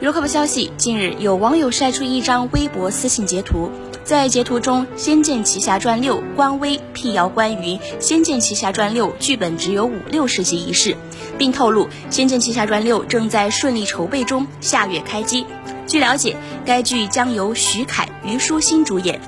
娱乐快消息，近日有网友晒出一张微博私信截图，在截图中，《仙剑奇侠传六》官微辟谣关于《仙剑奇侠传六》剧本只有五六十集一事，并透露《仙剑奇侠传六》正在顺利筹备中，下月开机。据了解，该剧将由徐凯、虞书欣主演。